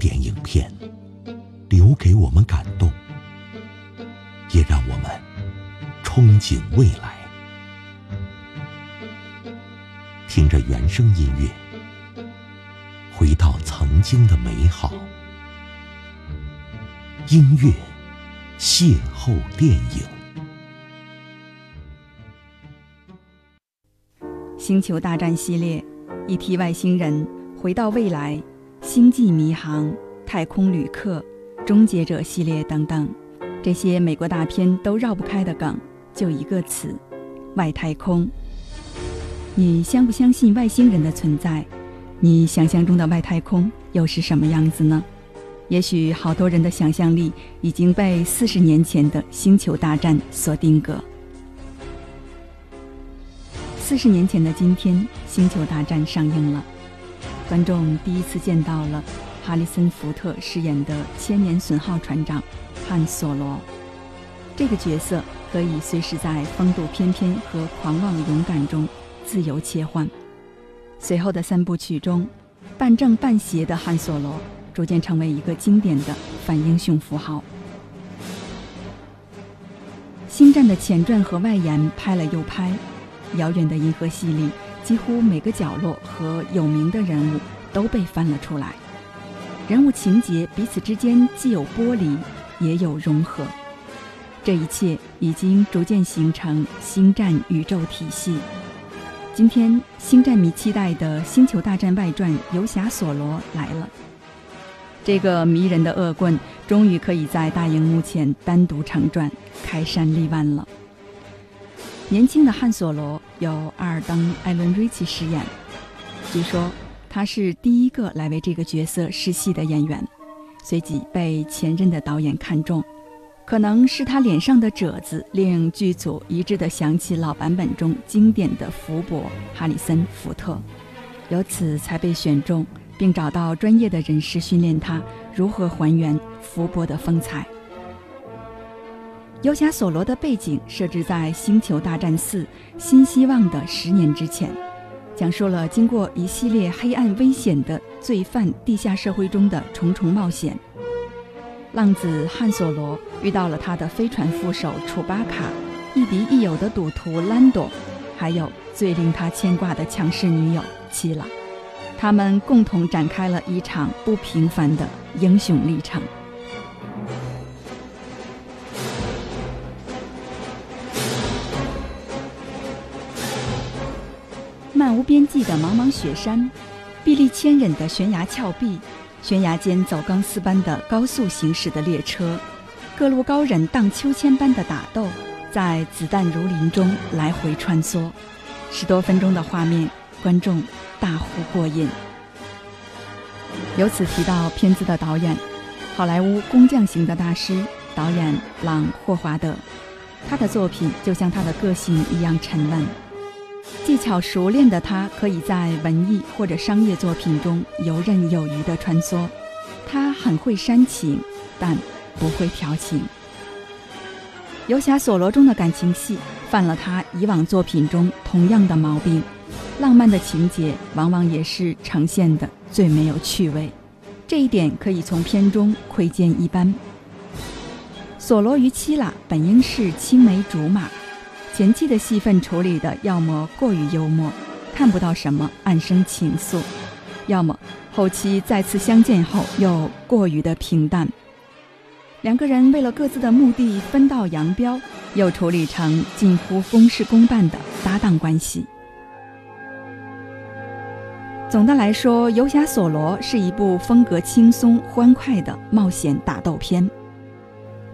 典影片，留给我们感动，也让我们憧憬未来。听着原声音乐，回到曾经的美好。音乐邂逅电影，《星球大战》系列、E.T. 外星人、回到未来、星际迷航、太空旅客、终结者系列等等，这些美国大片都绕不开的梗，就一个词：外太空。你相不相信外星人的存在？你想象中的外太空又是什么样子呢？也许好多人的想象力已经被四十年前的《星球大战》所定格。四十年前的今天，《星球大战》上映了，观众第一次见到了哈里森·福特饰演的千年损耗船长汉·索罗。这个角色可以随时在风度翩翩和狂妄勇敢中。自由切换。随后的三部曲中，半正半邪的汉索罗逐渐成为一个经典的反英雄符号。星战的前传和外延拍了又拍，遥远的银河系里几乎每个角落和有名的人物都被翻了出来。人物情节彼此之间既有剥离，也有融合。这一切已经逐渐形成星战宇宙体系。今天，星战迷期待的《星球大战外传：游侠索罗》来了。这个迷人的恶棍终于可以在大荧幕前单独成传，开山立万了。年轻的汉索罗由阿尔登·艾伦·瑞奇饰演，据说他是第一个来为这个角色试戏的演员，随即被前任的导演看中。可能是他脸上的褶子令剧组一致地想起老版本中经典的福伯哈里森·福特，由此才被选中，并找到专业的人士训练他如何还原福伯的风采。游侠索罗的背景设置在《星球大战四：新希望》的十年之前，讲述了经过一系列黑暗危险的罪犯地下社会中的重重冒险。浪子汉索罗遇到了他的飞船副手楚巴卡，亦敌亦友的赌徒兰多，还有最令他牵挂的强势女友基拉，他们共同展开了一场不平凡的英雄历程。边际的茫茫雪山，壁立千仞的悬崖峭壁。悬崖间走钢丝般的高速行驶的列车，各路高人荡秋千般的打斗，在子弹如林中来回穿梭，十多分钟的画面，观众大呼过瘾。由此提到片子的导演，好莱坞工匠型的大师导演朗霍华德，他的作品就像他的个性一样沉稳。技巧熟练的他，可以在文艺或者商业作品中游刃有余地穿梭。他很会煽情，但不会调情。游侠索罗中的感情戏犯了他以往作品中同样的毛病，浪漫的情节往往也是呈现的最没有趣味。这一点可以从片中窥见一斑。索罗与七拉本应是青梅竹马。前期的戏份处理的，要么过于幽默，看不到什么暗生情愫；要么后期再次相见后又过于的平淡。两个人为了各自的目的分道扬镳，又处理成近乎公事公办的搭档关系。总的来说，《游侠索罗》是一部风格轻松欢快的冒险打斗片，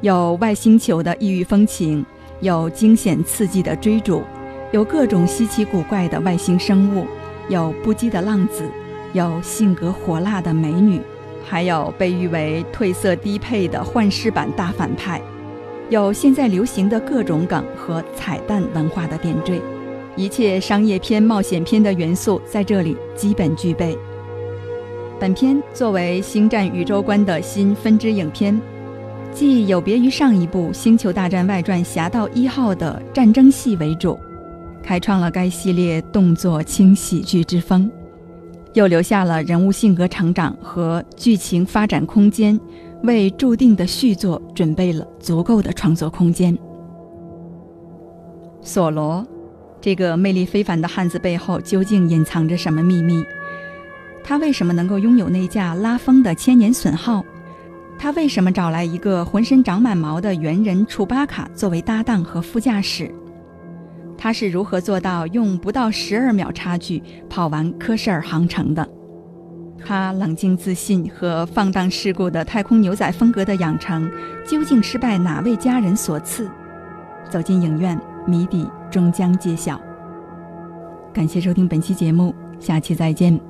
有外星球的异域风情。有惊险刺激的追逐，有各种稀奇古怪的外星生物，有不羁的浪子，有性格火辣的美女，还有被誉为褪色低配的幻视版大反派，有现在流行的各种梗和彩蛋文化的点缀，一切商业片、冒险片的元素在这里基本具备。本片作为星战宇宙观的新分支影片。既有别于上一部《星球大战外传：侠盗一号》的战争戏为主，开创了该系列动作轻喜剧之风，又留下了人物性格成长和剧情发展空间，为注定的续作准备了足够的创作空间。索罗，这个魅力非凡的汉子背后究竟隐藏着什么秘密？他为什么能够拥有那架拉风的千年损耗？他为什么找来一个浑身长满毛的猿人楚巴卡作为搭档和副驾驶？他是如何做到用不到十二秒差距跑完科舍尔航程的？他冷静自信和放荡世故的太空牛仔风格的养成，究竟是拜哪位佳人所赐？走进影院，谜底终将揭晓。感谢收听本期节目，下期再见。